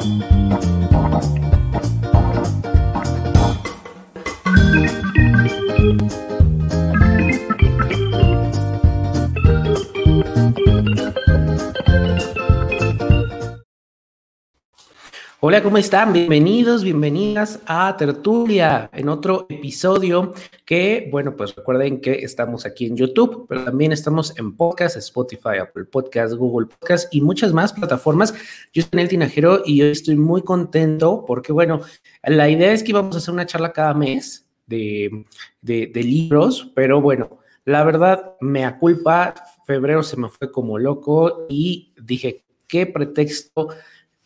thank you. Hola, ¿cómo están? Bienvenidos, bienvenidas a Tertulia en otro episodio que, bueno, pues recuerden que estamos aquí en YouTube, pero también estamos en podcast, Spotify, Apple Podcast, Google Podcast y muchas más plataformas. Yo soy el Tinajero y hoy estoy muy contento porque, bueno, la idea es que íbamos a hacer una charla cada mes de, de, de libros, pero bueno, la verdad me aculpa, febrero se me fue como loco y dije, ¿qué pretexto?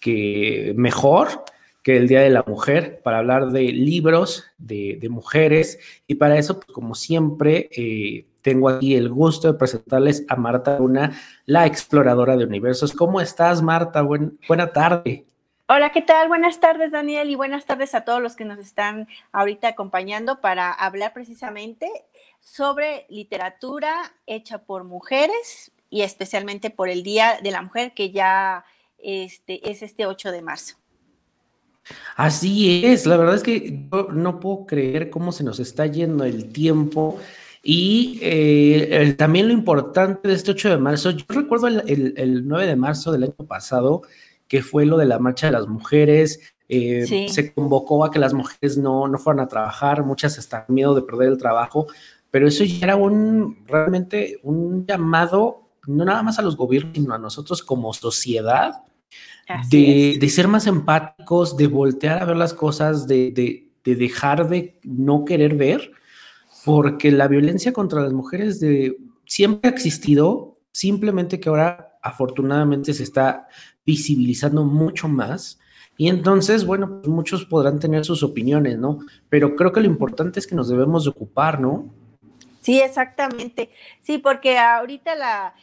Que mejor que el Día de la Mujer para hablar de libros de, mujeres y para eso, pues, como siempre, eh, tengo aquí el gusto de presentarles a Marta Luna, la exploradora de universos. ¿Cómo estás, Marta? buena tarde. Hola, ¿qué tal? Buenas tardes, Daniel, y buenas tardes a todos los que nos están ahorita acompañando para hablar precisamente sobre literatura hecha por mujeres y especialmente por el Día de la Mujer que ya este, es este 8 de marzo. Así es, la verdad es que yo no puedo creer cómo se nos está yendo el tiempo y eh, también lo importante de este 8 de marzo, yo recuerdo el, 9 de marzo del año pasado, que fue lo de la marcha de las mujeres, eh, se convocó a que las mujeres no, no fueran a trabajar, muchas están miedo de perder el trabajo, pero eso ya era un realmente un llamado, no nada más a los gobiernos, sino a nosotros como sociedad, de, ser más empáticos, de voltear a ver las cosas, de, dejar de no querer ver, porque la violencia contra las mujeres de, siempre ha existido, simplemente que ahora afortunadamente se está visibilizando mucho más. Y entonces, bueno, pues muchos podrán tener sus opiniones, ¿no? Pero creo que lo importante es que nos debemos de ocupar, ¿no? Sí, exactamente. Sí, porque ahorita la,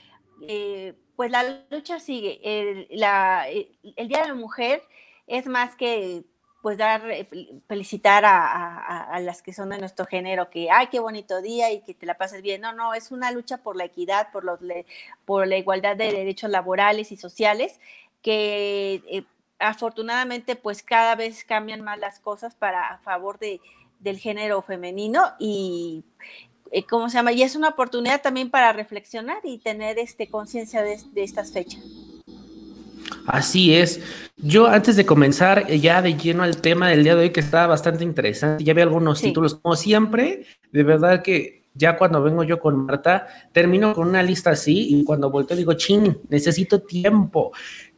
eh, pues la lucha sigue. El, Día de la Mujer es más que pues dar, eh, felicitar a, las que son de nuestro género, que, ay, qué bonito día y que te la pases bien. No, no, es una lucha por la equidad, por, los, por la igualdad de derechos laborales y sociales, que eh, afortunadamente pues cada vez cambian más las cosas para a favor de, del género femenino y, eh, ¿cómo se llama? Y es una oportunidad también para reflexionar y tener este, conciencia de, estas fechas. Así es. Yo antes de comenzar eh, ya de lleno al tema del día de hoy, que está bastante interesante, ya vi algunos títulos, como siempre, de verdad que ya cuando vengo yo con Marta, termino con una lista así y cuando vuelto digo, chin, necesito tiempo.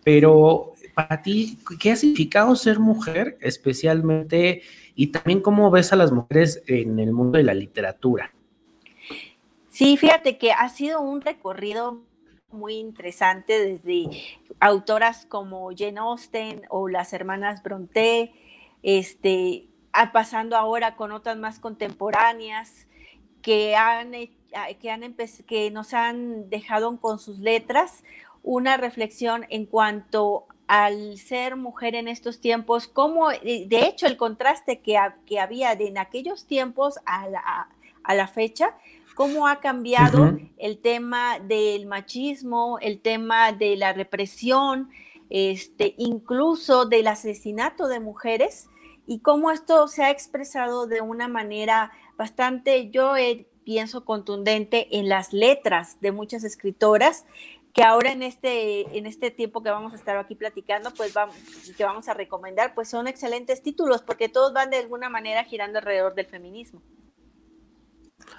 Pero para ti, ¿qué ha significado ser mujer especialmente y también cómo ves a las mujeres en el mundo de la literatura? Sí, fíjate que ha sido un recorrido muy interesante desde autoras como Jane Austen o las hermanas Bronte, este, pasando ahora con otras más contemporáneas que, han, que, han que nos han dejado con sus letras una reflexión en cuanto al ser mujer en estos tiempos, como de hecho el contraste que, que había de en aquellos tiempos a la, a la fecha, cómo ha cambiado el tema del machismo, el tema de la represión, este, incluso del asesinato de mujeres y cómo esto se ha expresado de una manera bastante, yo pienso, contundente en las letras de muchas escritoras que ahora en este, en este tiempo que vamos a estar aquí platicando, pues vamos, que vamos a recomendar, pues son excelentes títulos porque todos van de alguna manera girando alrededor del feminismo.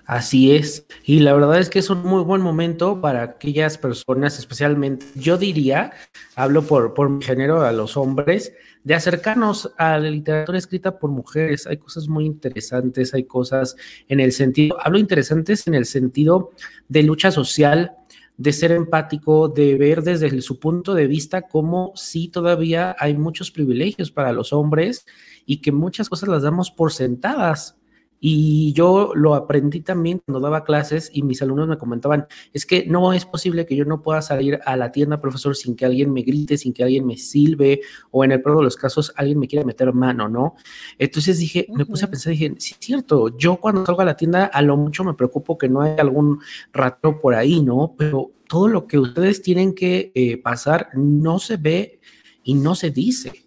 Así es, y la verdad es que es un muy buen momento para aquellas personas, especialmente, yo diría, hablo por, por mi género, a los hombres, de acercarnos a la literatura escrita por mujeres. Hay cosas muy interesantes, hay cosas en el sentido, hablo interesantes en el sentido de lucha social, de ser empático, de ver desde su punto de vista cómo sí todavía hay muchos privilegios para los hombres y que muchas cosas las damos por sentadas y yo lo aprendí también cuando daba clases y mis alumnos me comentaban, es que no es posible que yo no pueda salir a la tienda, profesor, sin que alguien me grite, sin que alguien me silbe, o en el peor de los casos, alguien me quiera meter mano, ¿no? Entonces dije, me puse a pensar, dije, sí es cierto, yo cuando salgo a la tienda, a lo mucho me preocupo que no haya algún rato por ahí, ¿no? Pero todo lo que ustedes tienen que eh, pasar no se ve y no se dice.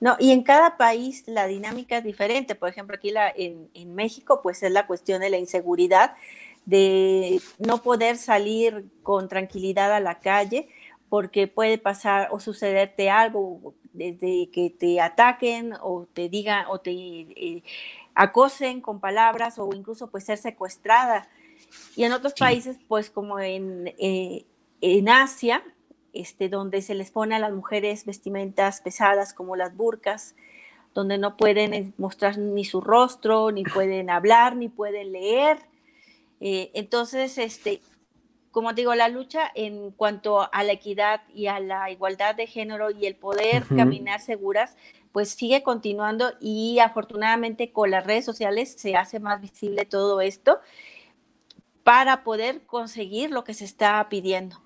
No, y en cada país la dinámica es diferente. Por ejemplo, aquí la, en, en México, pues es la cuestión de la inseguridad, de no poder salir con tranquilidad a la calle porque puede pasar o sucederte algo desde que te ataquen o te digan o te eh, acosen con palabras o incluso pues ser secuestrada. Y en otros países, pues como en, eh, en Asia, este, donde se les pone a las mujeres vestimentas pesadas como las burcas, donde no pueden eh, mostrar ni su rostro, ni pueden hablar, ni pueden leer. Eh, entonces, este, como digo, la lucha en cuanto a la equidad y a la igualdad de género y el poder caminar seguras, pues sigue continuando y afortunadamente con las redes sociales se hace más visible todo esto para poder conseguir lo que se está pidiendo.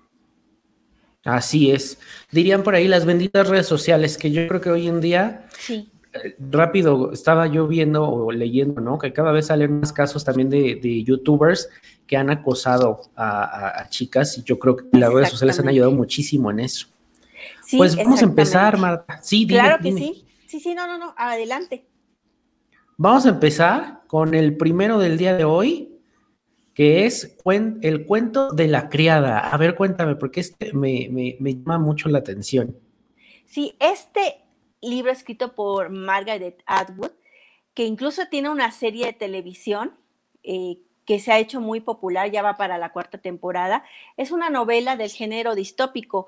Así es. Dirían por ahí las benditas redes sociales, que yo creo que hoy en día, sí. Eh, rápido, estaba yo viendo o leyendo, ¿no? Que cada vez salen más casos también de, youtubers que han acosado a, chicas y yo creo que las redes sociales han ayudado muchísimo en eso. Sí, pues vamos a empezar, Marta. Sí, claro que sí. Sí, sí, no, no, no, adelante. Vamos a empezar con el primero del día de hoy, que es el cuento de la criada. A ver, cuéntame, porque este me, llama mucho la atención. Sí, este libro escrito por Margaret Atwood, que incluso tiene una serie de televisión eh, que se ha hecho muy popular, ya va para la cuarta temporada, es una novela del género distópico,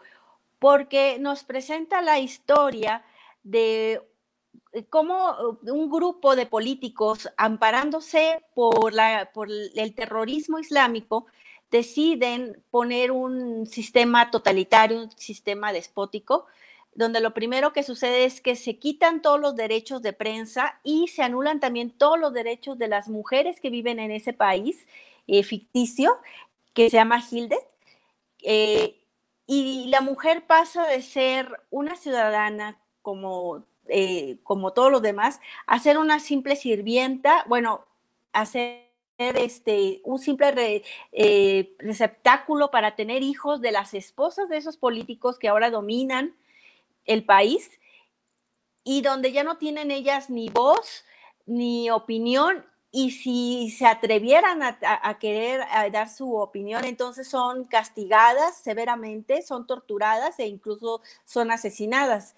porque nos presenta la historia de cómo eh, un grupo de políticos, amparándose por, la, por el terrorismo islámico, deciden poner un sistema totalitario, un sistema despótico, donde lo primero que sucede es que se quitan todos los derechos de prensa y se anulan también todos los derechos de las mujeres que viven en ese país eh, ficticio, que se llama Hilde. y la mujer pasa de ser una ciudadana como eh, como todos los demás, hacer una simple sirvienta, bueno, hacer este, un simple eh, receptáculo para tener hijos de las esposas de esos políticos que ahora dominan el país y donde ya no tienen ellas ni voz ni opinión y si se atrevieran a, querer dar su opinión, entonces son castigadas severamente, son torturadas e incluso son asesinadas.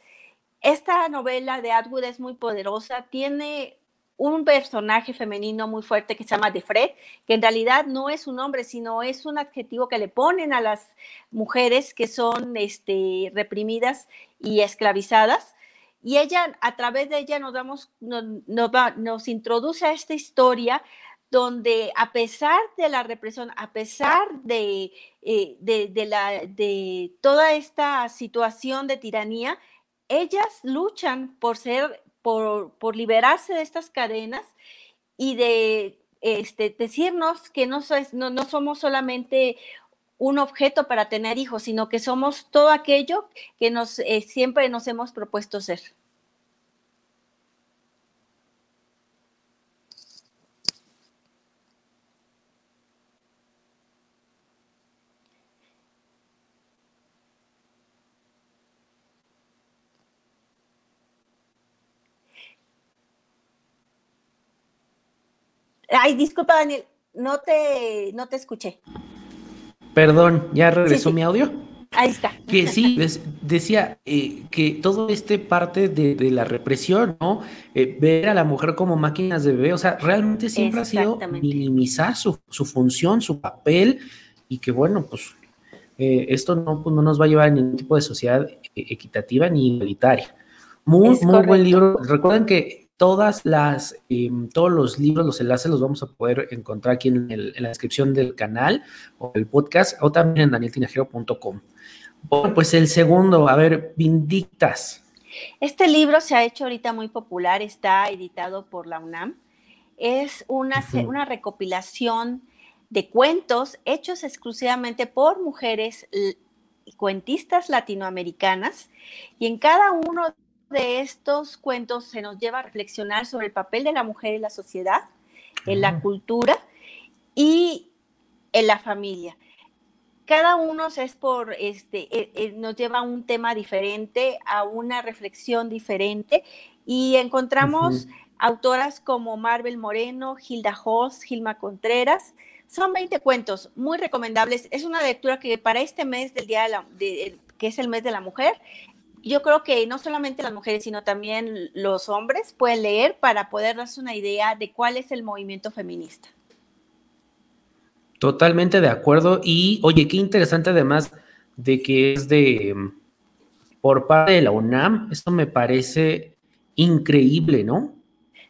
Esta novela de Atwood es muy poderosa, tiene un personaje femenino muy fuerte que se llama Defred, que en realidad no es un hombre, sino es un adjetivo que le ponen a las mujeres que son este, reprimidas y esclavizadas. Y ella, a través de ella, nos, damos, nos, introduce a esta historia donde a pesar de la represión, a pesar de, eh, de, la, de toda esta situación de tiranía, ellas luchan por ser, por, liberarse de estas cadenas y de este, decirnos que no, no, no somos solamente un objeto para tener hijos, sino que somos todo aquello que nos, eh, siempre nos hemos propuesto ser. Ay, disculpa, Daniel, no te, no te escuché. Perdón, ¿ya regresó mi audio? Ahí está. Que sí, decía eh, que todo este parte de, la represión, ¿no? Eh, ver a la mujer como máquinas de bebé, o sea, realmente siempre ha sido minimizar su, función, su papel, y que bueno, pues eh, esto no, pues, no nos va a llevar a ningún tipo de sociedad equitativa ni igualitaria. Muy, muy buen libro. Recuerden que Todas las, em, todos los libros, los enlaces los vamos a poder encontrar aquí en, la descripción del canal o el podcast o también en danieltinajero.com. Bueno, pues el segundo, a ver, Vindictas. Este libro se ha hecho ahorita muy popular, está editado por la UNAM. Es una, una recopilación de cuentos hechos exclusivamente por mujeres cuentistas latinoamericanas y en cada uno de estos cuentos se nos lleva a reflexionar sobre el papel de la mujer en la sociedad, en la cultura y en la familia. cada uno es por, este, eh, eh, nos lleva a un tema diferente, a una reflexión diferente y encontramos autoras como Marvel Moreno, Hilda Hoss, Gilma Contreras. Son 20 cuentos muy recomendables. Es una lectura que para este mes del día de que es el mes de la mujer, yo creo que no solamente las mujeres, sino también los hombres pueden leer para poder darse una idea de cuál es el movimiento feminista. Totalmente de acuerdo. Y oye, qué interesante además de que es de por parte de la UNAM. Esto me parece increíble, ¿no?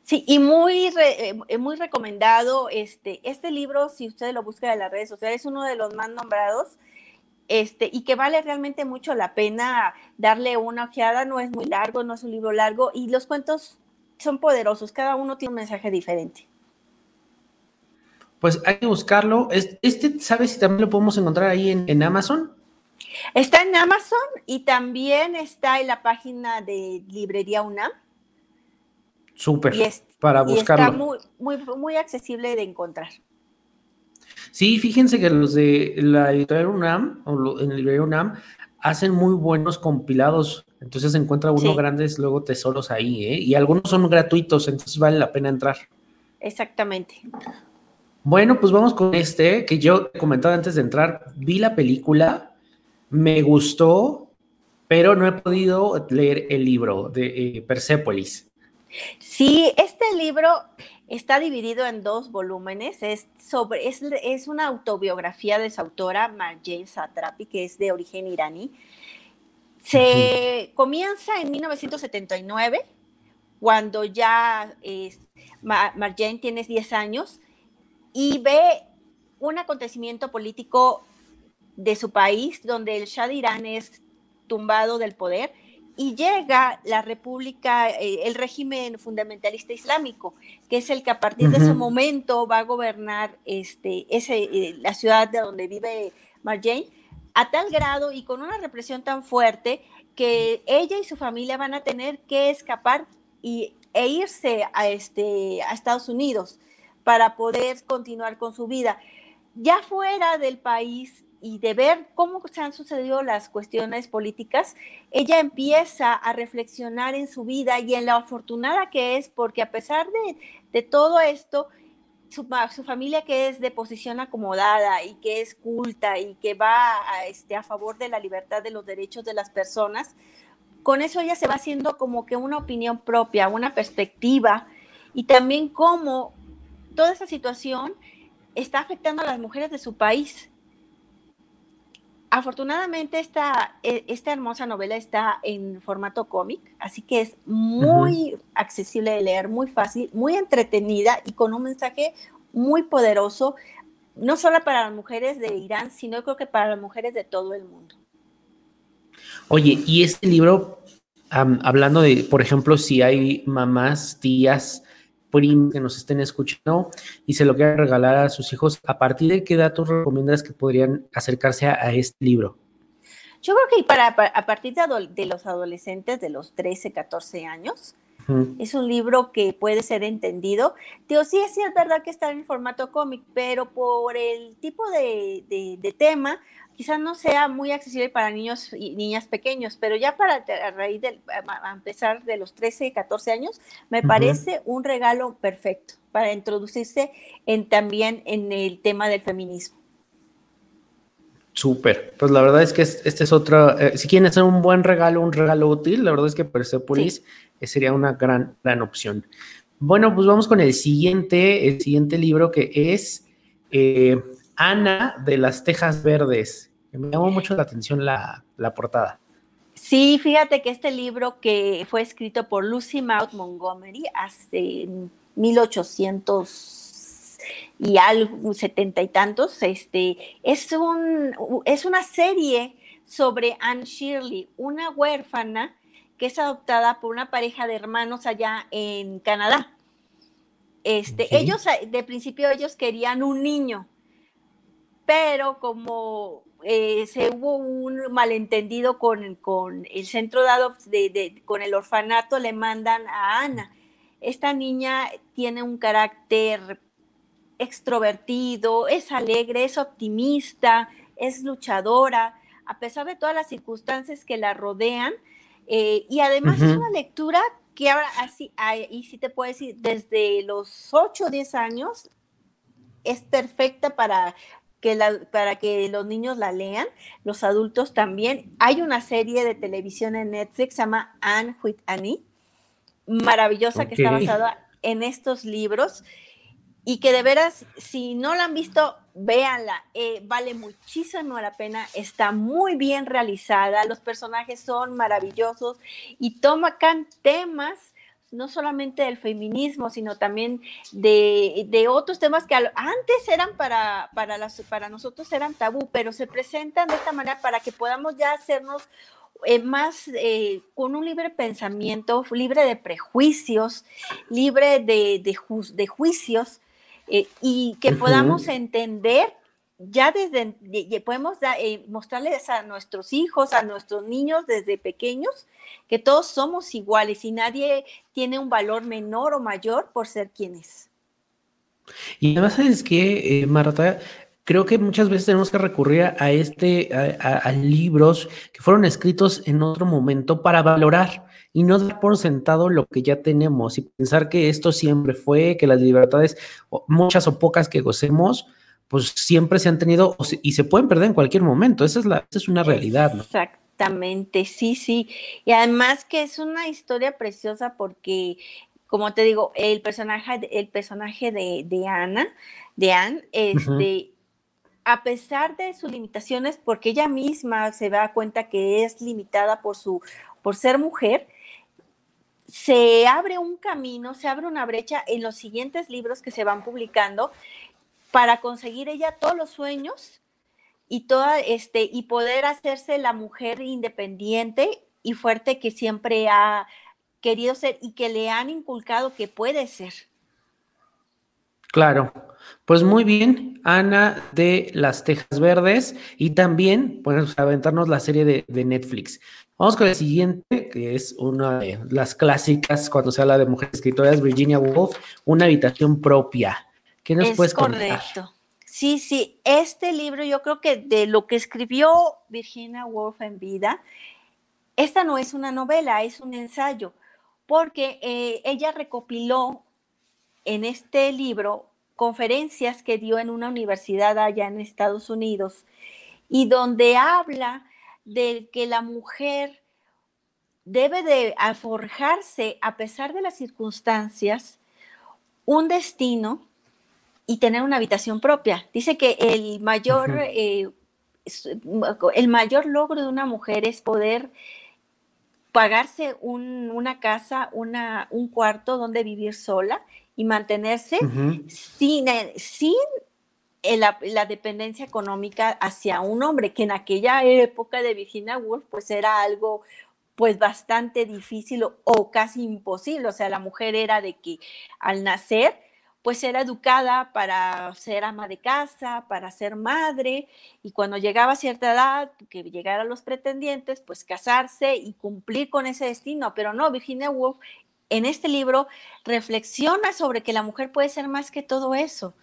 Sí, y muy, eh, muy recomendado. Este, este libro, si usted lo busca en las redes sociales, es uno de los más nombrados. Este, y que vale realmente mucho la pena darle una ojeada, no es muy largo, no es un libro largo, y los cuentos son poderosos, cada uno tiene un mensaje diferente. Pues hay que buscarlo. Este, ¿sabes si también lo podemos encontrar ahí en, Amazon? Está en Amazon y también está en la página de Librería UNAM. Súper, para buscarlo. está muy, muy, muy accesible de encontrar. Sí, fíjense que los de la editorial UNAM, o en la librería UNAM, hacen muy buenos compilados. Entonces se encuentra uno grandes luego tesoros ahí, ¿eh? Y algunos son gratuitos, entonces vale la pena entrar. Exactamente. Bueno, pues vamos con este que yo comentaba antes de entrar. Vi la película, me gustó, pero no he podido leer el libro de eh, Persepolis. Sí, este libro está dividido en dos volúmenes. Es, sobre, es, una autobiografía de su autora, Marjane Satrapi, que es de origen iraní. Se comienza en 1979, cuando ya es, Marjane tiene 10 años y ve un acontecimiento político de su país donde el Shah de Irán es tumbado del poder y llega la república, eh, el régimen fundamentalista islámico, que es el que a partir de ese momento va a gobernar este, ese, eh, la ciudad de donde vive Marjane, a tal grado y con una represión tan fuerte que ella y su familia van a tener que escapar y, e irse a, este, a Estados Unidos para poder continuar con su vida. Ya fuera del país y de ver cómo se han sucedido las cuestiones políticas, ella empieza a reflexionar en su vida y en la afortunada que es, porque a pesar de, todo esto, su, su, familia que es de posición acomodada y que es culta y que va a, este, a favor de la libertad de los derechos de las personas, con eso ella se va haciendo como que una opinión propia, una perspectiva y también cómo toda esa situación está afectando a las mujeres de su país. Afortunadamente esta, e, esta hermosa novela está en formato cómic, así que es muy accesible de leer, muy fácil, muy entretenida y con un mensaje muy poderoso, no solo para las mujeres de Irán, sino creo que para las mujeres de todo el mundo. Oye, y este libro, hablando de, por ejemplo, si hay mamás, tías, que nos estén escuchando y se lo quieran regalar a sus hijos, ¿a partir de qué datos recomiendas que podrían acercarse a, este libro? Yo creo que para, a partir de, los adolescentes de los 13, 14 años, es un libro que puede ser entendido. Digo, sí, sí es verdad que está en formato cómic, pero por el tipo de, de tema, quizás no sea muy accesible para niños y niñas pequeños, pero ya para a raíz de a empezar de los 13, 14 años, me parece un regalo perfecto para introducirse en, también en el tema del feminismo. Súper, pues la verdad es que este es otro, eh, si quieren hacer un buen regalo, un regalo útil, la verdad es que Persepolis sí. sería una gran, gran opción. Bueno, pues vamos con el siguiente, el siguiente libro que es eh, Ana de las Tejas Verdes. Me llamó mucho la atención la, portada. Sí, fíjate que este libro que fue escrito por Lucy Maud Montgomery hace 1800 y algo, setenta y tantos, este, es, un, es una serie sobre Anne Shirley, una huérfana que es adoptada por una pareja de hermanos allá en Canadá. Este, Ellos, de principio, ellos querían un niño, pero como eh, se hubo un malentendido con, el centro de, de, con el orfanato, le mandan a Ana. Esta niña tiene un carácter extrovertido, es alegre, es optimista, es luchadora, a pesar de todas las circunstancias que la rodean, eh, y además es una lectura que ahora así, y sí te puedo decir, desde los 8 o 10 años es perfecta para que, para que los niños la lean, los adultos también. Hay una serie de televisión en Netflix, se llama Anne with Annie, maravillosa, que está basada en estos libros y que de veras, si no la han visto, véanla, eh, vale muchísimo la pena, está muy bien realizada, los personajes son maravillosos y toman temas no solamente del feminismo, sino también de, otros temas que antes eran para, para, las, para nosotros eran tabú, pero se presentan de esta manera para que podamos ya hacernos eh, más eh, con un libre pensamiento, libre de prejuicios, libre de, de, juicios, eh, y que podamos entender ya desde, podemos eh, mostrarles a nuestros hijos, a nuestros niños desde pequeños, que todos somos iguales y nadie tiene un valor menor o mayor por ser quien es. Y además es que, eh, Marta, creo que muchas veces tenemos que recurrir a este, a, libros que fueron escritos en otro momento para valorar y no dar por sentado lo que ya tenemos y pensar que esto siempre fue, que las libertades, muchas o pocas que gocemos, pues siempre se han tenido y se pueden perder en cualquier momento. Esa es, la, es una realidad. Exactamente, sí, sí. Y además que es una historia preciosa porque, como te digo, el personaje, el personaje de, de Ana, de Anne, este, a pesar de sus limitaciones, porque ella misma se da cuenta que es limitada por, su, por ser mujer, se abre un camino, se abre una brecha en los siguientes libros que se van publicando para conseguir ella todos los sueños y toda este y poder hacerse la mujer independiente y fuerte que siempre ha querido ser y que le han inculcado que puede ser. Claro, pues muy bien, Ana de las Tejas Verdes y también pues aventarnos la serie de, de, Netflix. Vamos con el siguiente, que es una de las clásicas cuando se habla de mujeres escritoras, Virginia Woolf, Una habitación propia. ¿Qué nos es puedes correcto. Sí, sí, este libro yo creo que de lo que escribió Virginia Woolf en vida, esta no es una novela, es un ensayo, porque eh, ella recopiló en este libro conferencias que dio en una universidad allá en Estados Unidos y donde habla de que la mujer debe de forjarse a pesar de las circunstancias un destino y tener una habitación propia. Dice que el mayor, eh, el mayor logro de una mujer es poder pagarse una casa, una, un cuarto donde vivir sola y mantenerse sin, sin la, la, dependencia económica hacia un hombre, que en aquella época de Virginia Woolf pues era algo pues bastante difícil o, o casi imposible. O sea, la mujer era de que al nacer pues era educada para ser ama de casa, para ser madre, y cuando llegaba a cierta edad, que llegaran los pretendientes, pues casarse y cumplir con ese destino. Pero no, Virginia Woolf en este libro reflexiona sobre que la mujer puede ser más que todo eso,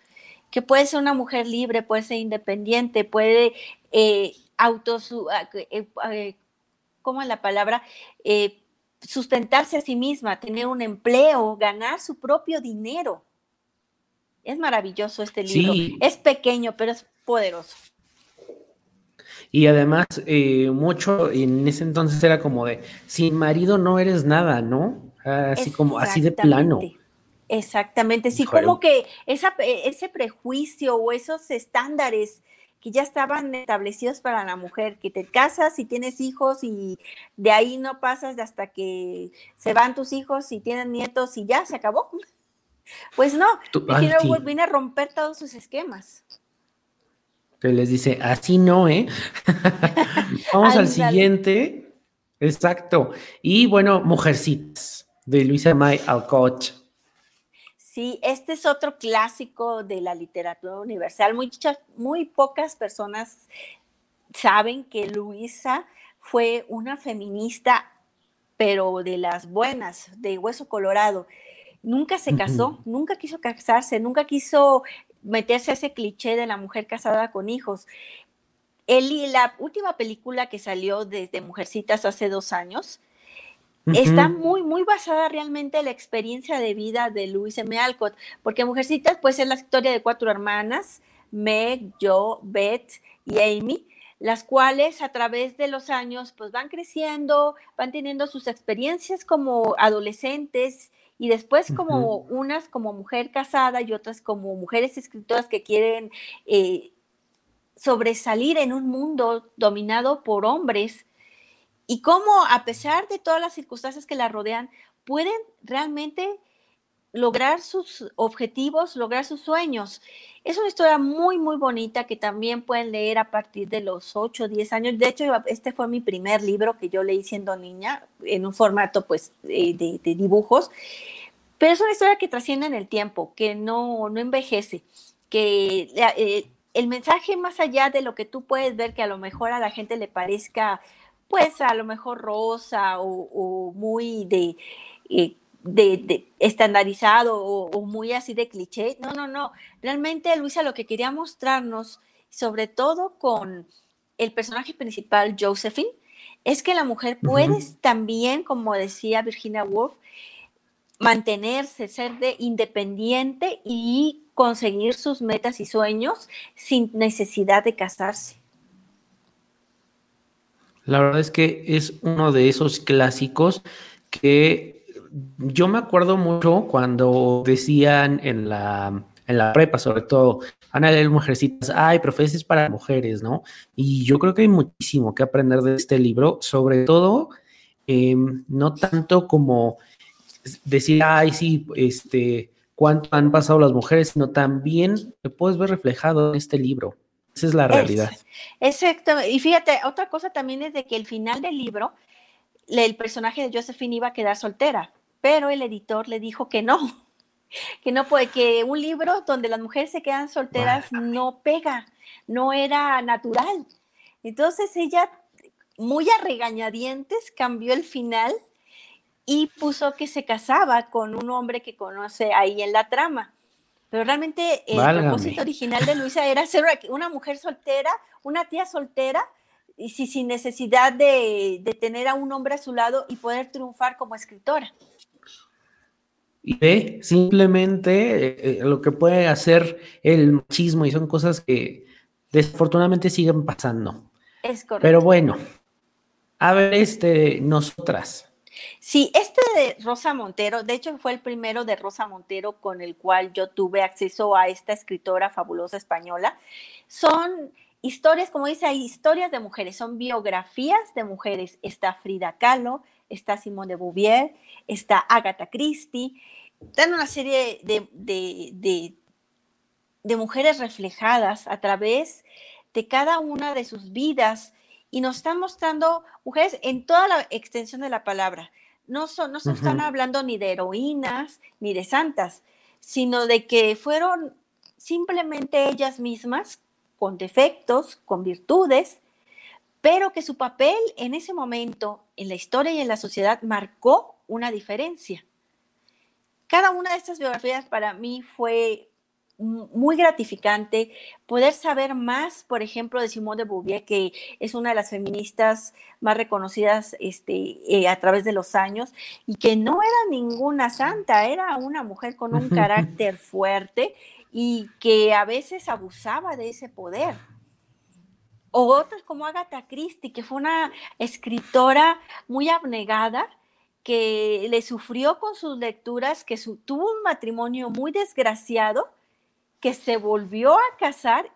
que puede ser una mujer libre, puede ser independiente, puede eh, auto, ah, eh, eh, ¿cómo es la palabra? Eh, sustentarse a sí misma, tener un empleo, ganar su propio dinero. Es maravilloso este libro. Es pequeño, pero es poderoso. Y además, eh, mucho en ese entonces era como de, sin marido no eres nada, ¿no? Así como, así de plano. Exactamente, sí, como que esa, ese prejuicio o esos estándares que ya estaban establecidos para la mujer, que te casas y tienes hijos y de ahí no pasas hasta que se van tus hijos y tienen nietos y ya se acabó. Pues no, Virginia Woolf viene a romper todos sus esquemas. Que les dice, así no, ¿eh? Vamos al siguiente. Exacto. Y bueno, Mujercitas, de Luisa May Alcoch. Sí, este es otro clásico de la literatura universal. Muchas, muy pocas personas saben que Luisa fue una feminista, pero de las buenas, de hueso colorado. Nunca se casó, nunca quiso casarse, nunca quiso meterse a ese cliché de la mujer casada con hijos. el, la última película que salió desde Mujercitas hace dos años está muy, muy basada realmente en la experiencia de vida de Louise M. Alcott, porque Mujercitas pues es la historia de cuatro hermanas, Meg, Jo, Beth y Amy, las cuales a través de los años pues van creciendo, van teniendo sus experiencias como adolescentes y después como unas como mujer casada y otras como mujeres escritoras que quieren eh, sobresalir en un mundo dominado por hombres y cómo a pesar de todas las circunstancias que la rodean, pueden realmente lograr sus objetivos, lograr sus sueños. Es una historia muy, muy bonita que también pueden leer a partir de los 8 o 10 años. De hecho, este fue mi primer libro que yo leí siendo niña, en un formato pues eh, de, dibujos. Pero es una historia que trasciende en el tiempo, que no, no envejece, que eh, el mensaje más allá de lo que tú puedes ver que a lo mejor a la gente le parezca pues a lo mejor rosa o, muy eh, de, de, estandarizado o, muy así de cliché. No, no, no. Realmente Luisa lo que quería mostrarnos, sobre todo con el personaje principal, Josephine, es que la mujer puede también, como decía Virginia Woolf, mantenerse, ser de independiente y conseguir sus metas y sueños sin necesidad de casarse. La verdad es que es uno de esos clásicos que yo me acuerdo mucho cuando decían en la, en la prepa, sobre todo, Ana de mujercitas, ay, profeses para mujeres, ¿no? Y yo creo que hay muchísimo que aprender de este libro, sobre todo, em, no tanto como decir, ay, sí, este, cuánto han pasado las mujeres, sino también te puedes ver reflejado en este libro. Esa es la realidad. exacto. Y fíjate, otra cosa también es de que el final del libro, el personaje de Josephine iba a quedar soltera, pero el editor le dijo que no, que no puede, que un libro donde las mujeres se quedan solteras no pega, no era natural. Entonces ella, muy a regañadientes, cambió el final y puso que se casaba con un hombre que conoce ahí en la trama. Pero realmente el propósito original de Luisa era ser una mujer soltera, una tía soltera, y sin necesidad de, tener a un hombre a su lado y poder triunfar como escritora. Y ve simplemente eh, eh, lo que puede hacer el machismo y son cosas que desafortunadamente siguen pasando. Es correcto. Pero bueno, a ver, este, nosotras, Sí, este de Rosa Montero, de hecho fue el primero de Rosa Montero con el cual yo tuve acceso a esta escritora fabulosa española. Son historias, como dice ahí, historias de mujeres, son biografías de mujeres. Está Frida Kahlo, está Simone de Beauvoir, está Agatha Christie, están una serie de, de, de mujeres reflejadas a través de cada una de sus vidas y nos están mostrando mujeres en toda la extensión de la palabra. No, son, no se están hablando ni de heroínas ni de santas, sino de que fueron simplemente ellas mismas con defectos, con virtudes, pero que su papel en ese momento en la historia y en la sociedad marcó una diferencia. Cada una de estas biografías para mí fue muy gratificante poder saber más, por ejemplo, de Simone de Beauvoir, que es una de las feministas más reconocidas este, eh, a través de los años y que no era ninguna santa, era una mujer con un carácter fuerte y que a veces abusaba de ese poder. O otras como Agatha Christie, que fue una escritora muy abnegada, que le sufrió con sus lecturas, que tuvo un matrimonio muy desgraciado que se volvió a casar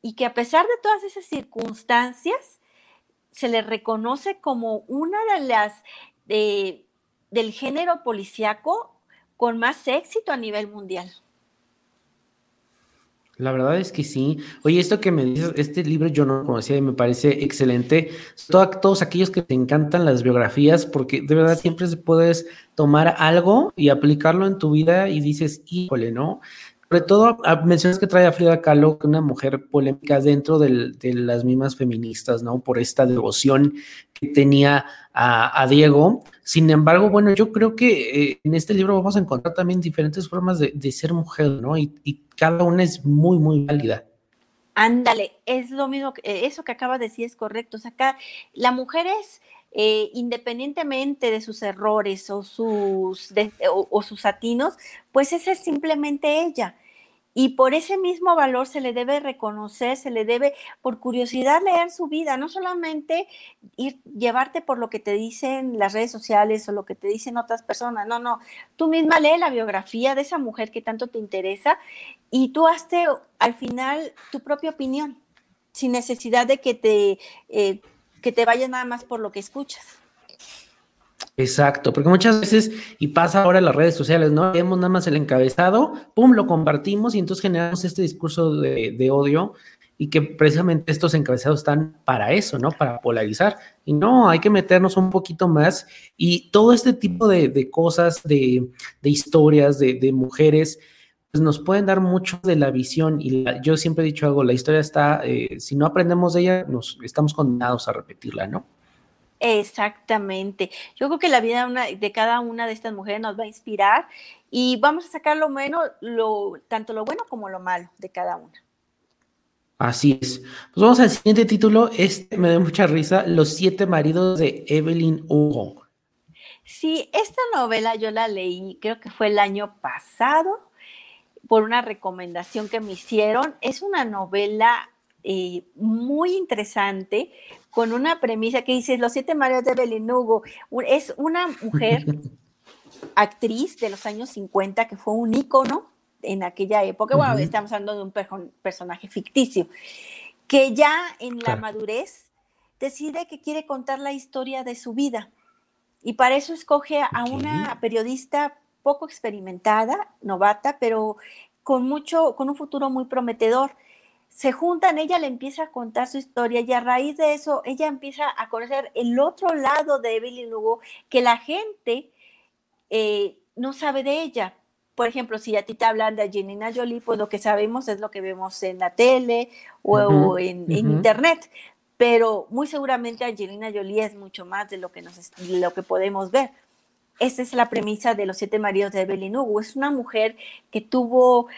y que a pesar de todas esas circunstancias, se le reconoce como una de las del género policiaco con más éxito a nivel mundial. La verdad es que sí. Oye, esto que me dices, este libro yo no lo conocía y me parece excelente. todos aquellos que te encantan las biografías, porque de verdad siempre puedes tomar algo y aplicarlo en tu vida y dices, híjole, ¿no? Sobre todo, ah, mencionas que trae a Frida Kahlo, una mujer polémica dentro de las mismas feministas, ¿no? Por esta devoción que tenía a, Diego. Sin embargo, bueno, yo creo que eh, en este libro vamos a encontrar también diferentes formas de, ser mujer, ¿no? Y, cada una es muy, muy válida. Ándale, es lo mismo, que, eso que acaba de decir es correcto. O sea, acá la mujer es, eh, independientemente de sus errores o sus, o sus atinos, pues esa es simplemente ella. Y por ese mismo valor se le debe reconocer, se le debe, por curiosidad, leer su vida, no solamente ir, llevarte por lo que te dicen las redes sociales o lo que te dicen otras personas, no, no, tú misma lee la biografía de esa mujer que tanto te interesa y tú hazte al final tu propia opinión, sin necesidad de que te, eh, que te vayas nada más por lo que escuchas. Exacto, porque muchas veces, y pasa ahora en las redes sociales, ¿no? Vemos nada más el encabezado, pum, lo compartimos y entonces generamos este discurso de, odio y que precisamente estos encabezados están para eso, ¿no? Para polarizar. Y no, hay que meternos un poquito más y todo este tipo de, cosas, de, historias, de, mujeres, pues nos pueden dar mucho de la visión y yo siempre he dicho algo, la historia está, eh, si no aprendemos de ella, nos estamos condenados a repetirla, ¿no? Exactamente. Yo creo que la vida de cada una de estas mujeres nos va a inspirar y vamos a sacar lo menos, lo, tanto lo bueno como lo malo de cada una. Así es. Pues vamos al siguiente título. Este me da mucha risa, Los siete maridos de Evelyn Hugo. Sí, esta novela yo la leí, creo que fue el año pasado, por una recomendación que me hicieron. Es una novela eh, muy interesante con una premisa que dice Los siete maridos de Belinugo. Es una mujer actriz de los años 50 que fue un ícono en aquella época. Bueno, estamos hablando de un personaje ficticio que ya en la madurez decide que quiere contar la historia de su vida. Y para eso escoge a una periodista poco experimentada, novata, pero con mucho, con un futuro muy prometedor se juntan, ella le empieza a contar su historia y a raíz de eso ella empieza a conocer el otro lado de Evelyn Hugo que la gente eh, no sabe de ella. Por ejemplo, si a ti te hablan de Angelina Jolie, pues lo que sabemos es lo que vemos en la tele o, en, internet, pero muy seguramente Angelina Jolie es mucho más de lo que, nos, de lo que podemos ver. Esa es la premisa de los siete maridos de Evelyn Hugo. Es una mujer que tuvo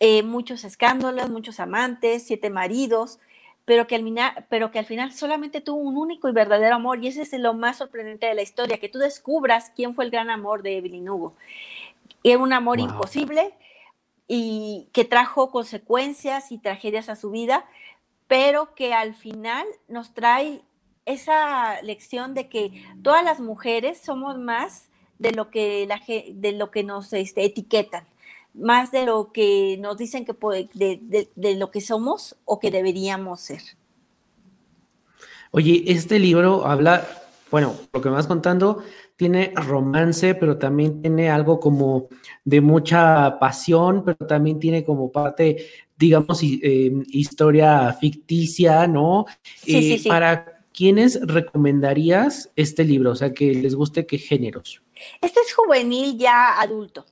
eh, muchos escándalos, muchos amantes, siete maridos, pero que, al final, pero que al final solamente tuvo un único y verdadero amor, y ese es lo más sorprendente de la historia, que tú descubras quién fue el gran amor de Evelyn Hugo. Era un amor imposible y que trajo consecuencias y tragedias a su vida, pero que al final nos trae esa lección de que todas las mujeres somos más de lo que, la, de lo que nos este, etiquetan más de lo que nos dicen que de, de, lo que somos o que deberíamos ser. Oye, este libro habla, bueno, lo que me vas contando, tiene romance, pero también tiene algo como de mucha pasión, pero también tiene como parte, digamos, eh, historia ficticia, ¿no? Sí, sí, eh, sí. Para quiénes recomendarías este libro, o sea, que les guste qué géneros. Este es juvenil ya adulto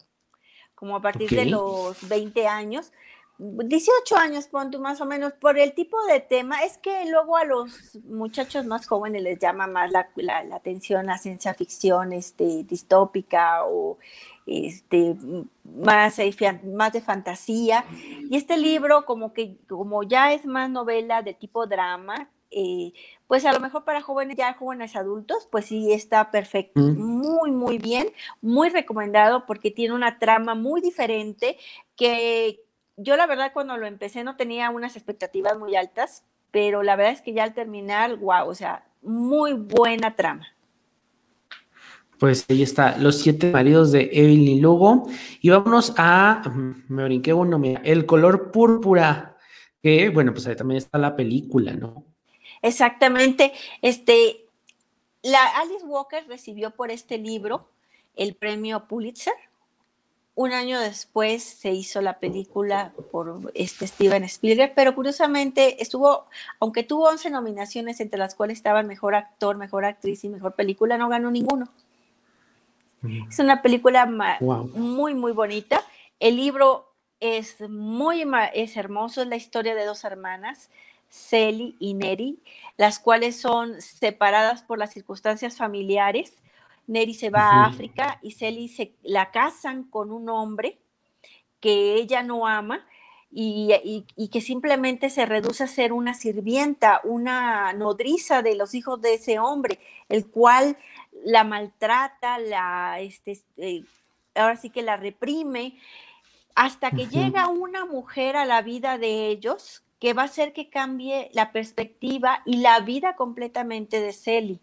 como a partir de los 20 años. 18 años, punto más o menos, por el tipo de tema, es que luego a los muchachos más jóvenes les llama más la, atención la ciencia ficción este, distópica o este, más, más de fantasía. Y este libro, como que como ya es más novela de tipo drama, eh, pues a lo mejor para jóvenes, ya jóvenes adultos, pues sí está perfecto, mm. muy, muy bien, muy recomendado porque tiene una trama muy diferente que yo la verdad cuando lo empecé no tenía unas expectativas muy altas, pero la verdad es que ya al terminar, wow, o sea, muy buena trama. Pues ahí está, Los siete maridos de Evelyn Lugo. Y vámonos a, me brinqué uno, mira, El color púrpura, que bueno, pues ahí también está la película, ¿no? Exactamente. Este, la Alice Walker recibió por este libro el premio Pulitzer. Un año después se hizo la película por este Steven Spielberg, pero curiosamente estuvo, aunque tuvo 11 nominaciones entre las cuales estaban mejor actor, mejor actriz y mejor película, no ganó ninguno. Es una película muy, muy bonita. El libro es muy es hermoso, es la historia de dos hermanas Celi y Neri, las cuales son separadas por las circunstancias familiares. Neri se va a África y Celi se la casan con un hombre que ella no ama y, que simplemente se reduce a ser una sirvienta, una nodriza de los hijos de ese hombre, el cual la maltrata, la, este, eh, ahora sí que la reprime, hasta que llega una mujer a la vida de ellos que va a hacer que cambie la perspectiva y la vida completamente de Celi.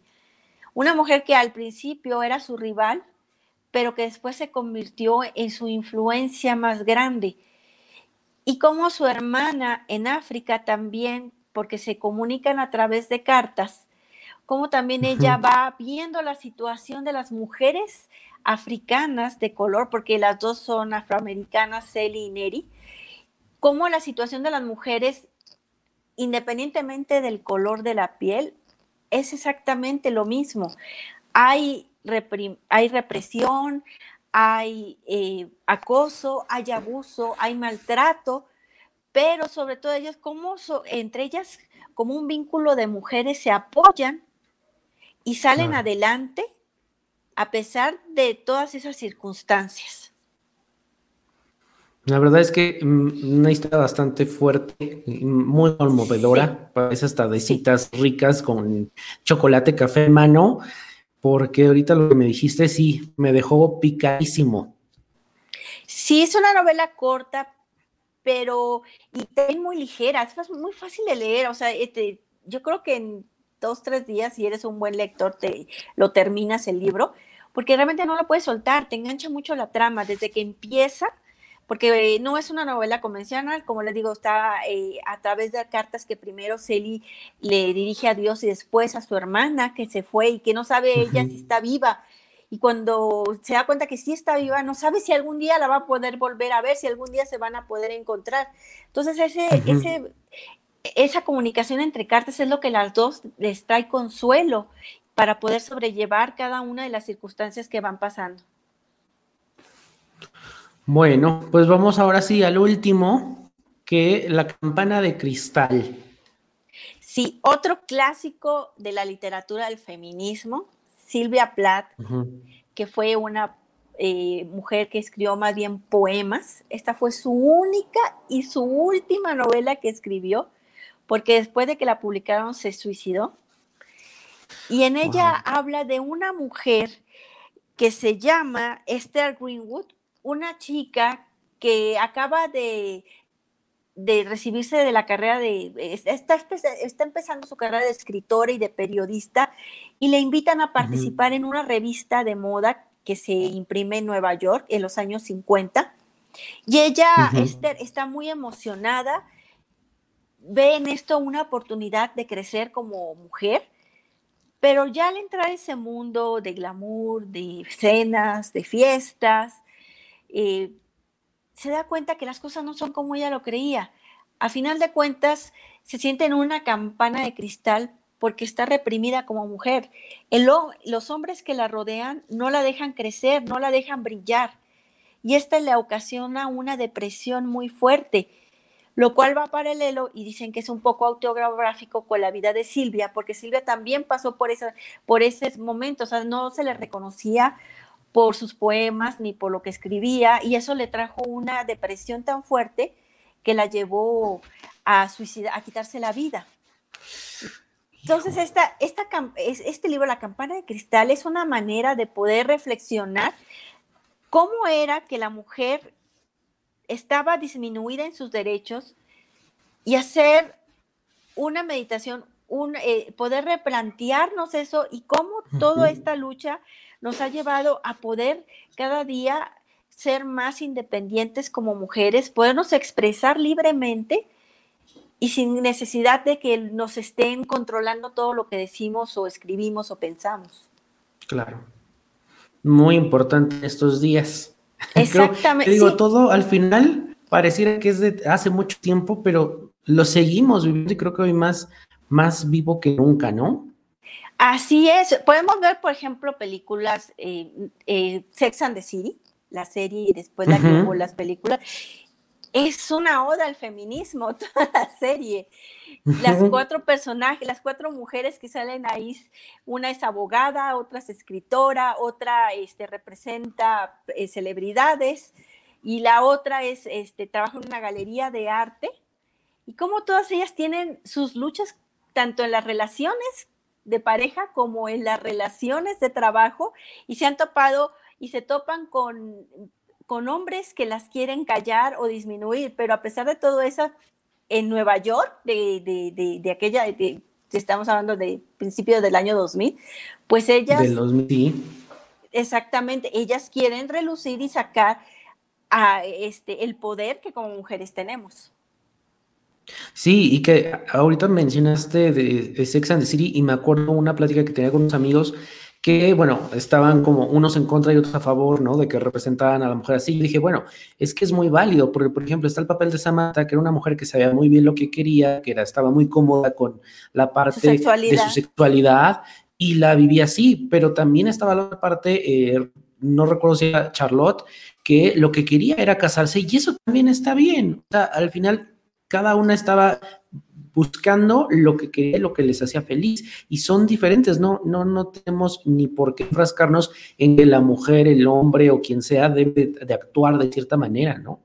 Una mujer que al principio era su rival, pero que después se convirtió en su influencia más grande y como su hermana en África también, porque se comunican a través de cartas, como también ella va viendo la situación de las mujeres africanas de color, porque las dos son afroamericanas, Celi y Neri, como la situación de las mujeres, independientemente del color de la piel, es exactamente lo mismo. Hay, hay represión, hay eh, acoso, hay abuso, hay maltrato, pero sobre todo ellas, como entre ellas, como un vínculo de mujeres se apoyan y salen adelante a pesar de todas esas circunstancias. La verdad es que mm, una historia bastante fuerte, muy conmovedora, parece hasta de citas ricas con chocolate, café en mano porque ahorita lo que me dijiste sí, me dejó picadísimo. Sí, es una novela corta, pero y también muy ligera, es muy fácil de leer, o sea, este, yo creo que en dos, tres días, si eres un buen lector, te lo terminas el libro, porque realmente no lo puedes soltar, te engancha mucho la trama, desde que empieza porque no es una novela convencional, como les digo, está eh, a través de cartas que primero Celi le dirige a Dios y después a su hermana que se fue y que no sabe ella si está viva. Y cuando se da cuenta que sí está viva, no sabe si algún día la va a poder volver a ver, si algún día se van a poder encontrar. Entonces, ese, ese, esa comunicación entre cartas es lo que las dos les trae consuelo para poder sobrellevar cada una de las circunstancias que van pasando. Bueno, pues vamos ahora sí al último, que la campana de cristal. Sí, otro clásico de la literatura del feminismo, Silvia Plath, que fue una eh, mujer que escribió más bien poemas. Esta fue su única y su última novela que escribió, porque después de que la publicaron se suicidó. Y en ella habla de una mujer que se llama Esther Greenwood, una chica que acaba de, recibirse de la carrera de, está, está, empezando su carrera de escritora y de periodista y le invitan a participar en una revista de moda que se imprime en Nueva York en los años 50. Y ella está muy emocionada, ve en esto una oportunidad de crecer como mujer, pero ya al entrar a ese mundo de glamour, de cenas, de fiestas, eh, se da cuenta que las cosas no son como ella lo creía. A final de cuentas, se siente en una campana de cristal porque está reprimida como mujer. los hombres que la rodean no la dejan crecer, no la dejan brillar. Y esta le ocasiona una depresión muy fuerte, lo cual va paralelo y dicen que es un poco autobiográfico con la vida de Silvia, porque Silvia también pasó por, esa, por ese momento, o sea, no se le reconocía por sus poemas ni por lo que escribía, y eso le trajo una depresión tan fuerte que la llevó a suicidar, a quitarse la vida. Entonces, esta, esta, este libro, La campana de cristal, es una manera de poder reflexionar cómo era que la mujer estaba disminuida en sus derechos y hacer una meditación, un, eh, poder replantearnos eso y cómo toda esta lucha nos ha llevado a poder cada día ser más independientes como mujeres, podernos expresar libremente y sin necesidad de que nos estén controlando todo lo que decimos o escribimos o pensamos. Claro. Muy importante estos días. Exactamente. digo, todo al final pareciera que es de hace mucho tiempo, pero lo seguimos viviendo y creo que hoy más, más vivo que nunca, ¿no? Así es. Podemos ver, por ejemplo, películas eh, eh, Sex and the City, la serie y después la que las películas. Es una oda al feminismo, toda la serie. Las cuatro personajes, las cuatro mujeres que salen ahí, una es abogada, otra es escritora, otra este, representa eh, celebridades. y la otra es, este, trabaja en una galería de arte, y como todas ellas tienen sus luchas tanto en las relaciones de pareja como en las relaciones de trabajo, y se han topado y se topan con, con hombres que las quieren callar o disminuir, pero a pesar de todo eso, en Nueva York, de, de, de, aquella, estamos hablando de principios del año 2000, pues ellas... Del 2000, Exactamente, ellas quieren relucir y sacar a este, el poder que como mujeres tenemos. Sí, y que ahorita mencionaste de, Sex and the City y me acuerdo una plática que tenía con unos amigos que, bueno, estaban como unos en contra y otros a favor, ¿no? De que representaban a la mujer así. Y dije, bueno, es que es muy válido, porque, por ejemplo, está el papel de Samantha, que era una mujer que sabía muy bien lo que quería, que era, estaba muy cómoda con la parte de su sexualidad y la vivía así, pero también estaba la parte, eh, no recuerdo si era Charlotte, que lo que quería era casarse y eso también está bien. O sea, al final, cada una estaba buscando lo que quería, lo que les hacía feliz. Y son diferentes, no, no, no tenemos ni por qué frascarnos en que la mujer, el hombre o quien sea debe de actuar de cierta manera, ¿no?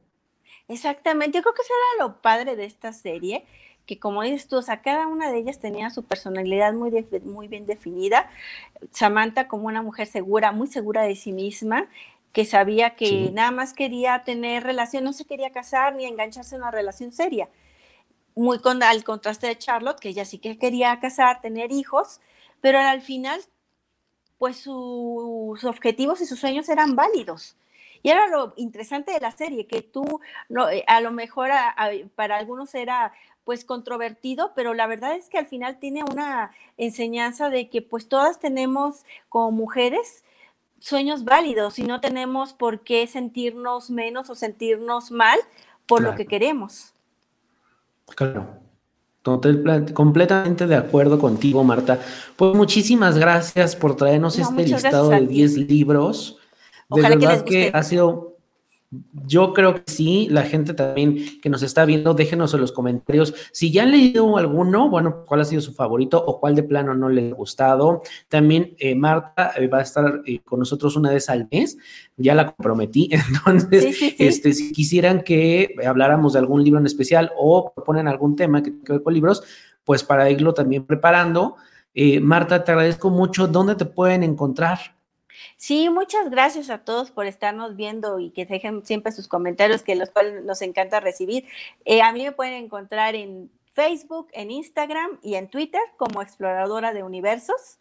Exactamente, yo creo que eso era lo padre de esta serie, que como dices tú, o sea, cada una de ellas tenía su personalidad muy, muy bien definida. Samantha como una mujer segura, muy segura de sí misma, que sabía que nada más quería tener relación, no se quería casar ni engancharse en una relación seria muy con, al contraste de Charlotte, que ella sí que quería casar, tener hijos, pero al final, pues sus objetivos y sus sueños eran válidos. Y era lo interesante de la serie, que tú, no, eh, a lo mejor para algunos era pues controvertido, pero la verdad es que al final tiene una enseñanza de que pues todas tenemos como mujeres sueños válidos y no tenemos por qué sentirnos menos o sentirnos mal por lo que queremos. Claro. completamente de acuerdo contigo, Marta. Pues muchísimas gracias por traernos este listado de 10 libros. De verdad que ha sido yo creo que sí, la gente también que nos está viendo, déjenos en los comentarios si ya han leído alguno, bueno, cuál ha sido su favorito o cuál de plano no le ha gustado. También eh, Marta eh, va a estar eh, con nosotros una vez al mes, ya la comprometí, entonces, este, si quisieran que habláramos de algún libro en especial o proponen algún tema que tenga que ver con libros, pues para irlo también preparando. Marta, te agradezco mucho. ¿Dónde te pueden encontrar? Sí, muchas gracias a todos por estarnos viendo y que dejen siempre sus comentarios, que los cuales nos encanta recibir. Eh, a mí me pueden encontrar en Facebook, en Instagram y en Twitter como Exploradora de Universos.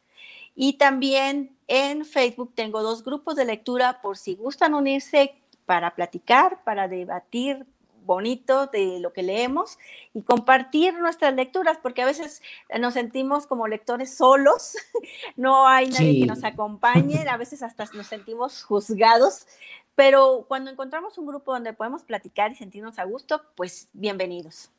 Y también en Facebook tengo dos grupos de lectura por si gustan unirse para platicar, para debatir, bonito de lo que leemos y compartir nuestras lecturas, porque a veces nos sentimos como lectores solos, no hay nadie que nos acompañe, a veces hasta nos sentimos juzgados, pero cuando encontramos un grupo donde podemos platicar y sentirnos a gusto, pues bienvenidos.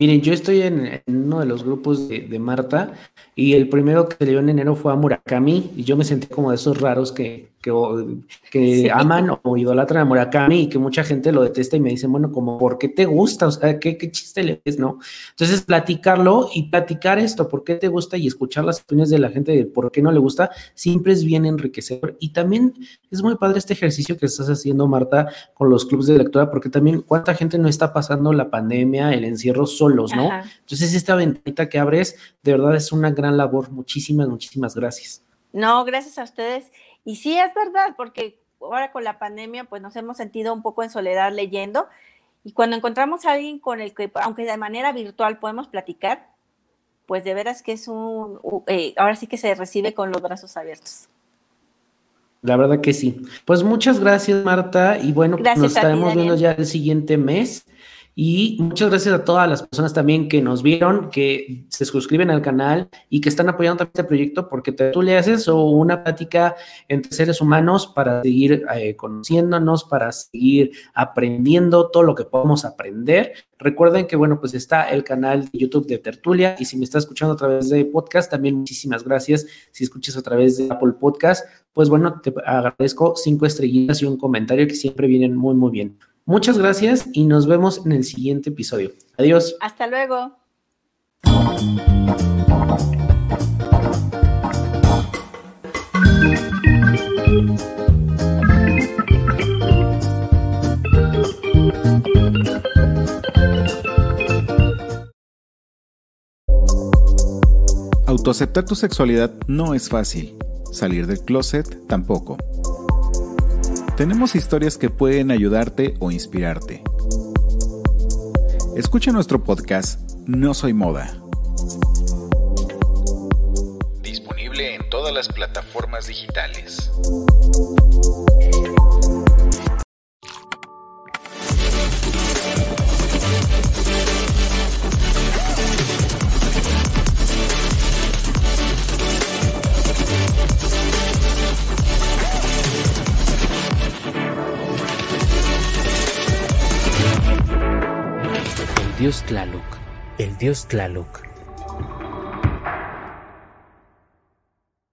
Miren, yo estoy en, uno de los grupos de, Marta y el primero que leyó en enero fue a Murakami y yo me sentí como de esos raros que, que, aman o idolatran a Murakami y que mucha gente lo detesta y me dicen, bueno, como, ¿por qué te gusta? O sea, ¿qué, qué chiste le ves, no? Entonces, platicarlo y platicar esto, ¿por qué te gusta? Y escuchar las opiniones de la gente de por qué no le gusta, siempre es bien enriquecedor. Y también es muy padre este ejercicio que estás haciendo, Marta, con los clubes de lectura, porque también cuánta gente no está pasando la pandemia, el encierro solos, ¿no? Entonces, esta ventanita que abres, de verdad es una gran labor. Muchísimas, muchísimas gracias. No, gracias a ustedes. Y sí es verdad, porque ahora con la pandemia, pues nos hemos sentido un poco en soledad leyendo. Y cuando encontramos a alguien con el que, aunque de manera virtual podemos platicar, pues de veras que es un, eh, ahora sí que se recibe con los brazos abiertos. La verdad que sí. Pues muchas gracias, Marta. Y bueno, nos estaremos viendo ya el siguiente mes. Y muchas gracias a todas las personas también que nos vieron, que se suscriben al canal y que están apoyando también este proyecto, porque tú le haces una plática entre seres humanos para seguir eh, conociéndonos, para seguir aprendiendo todo lo que podemos aprender. Recuerden que, bueno, pues está el canal de YouTube de Tertulia y si me está escuchando a través de podcast, también muchísimas gracias. Si escuchas a través de Apple Podcast, pues bueno, te agradezco cinco estrellitas y un comentario que siempre vienen muy, muy bien. Muchas gracias y nos vemos en el siguiente episodio. Adiós. Hasta luego. Autoaceptar tu sexualidad no es fácil. Salir del closet tampoco. Tenemos historias que pueden ayudarte o inspirarte. Escucha nuestro podcast No Soy Moda. Disponible en todas las plataformas digitales. Dios Tlaloc, el dios Tlaloc.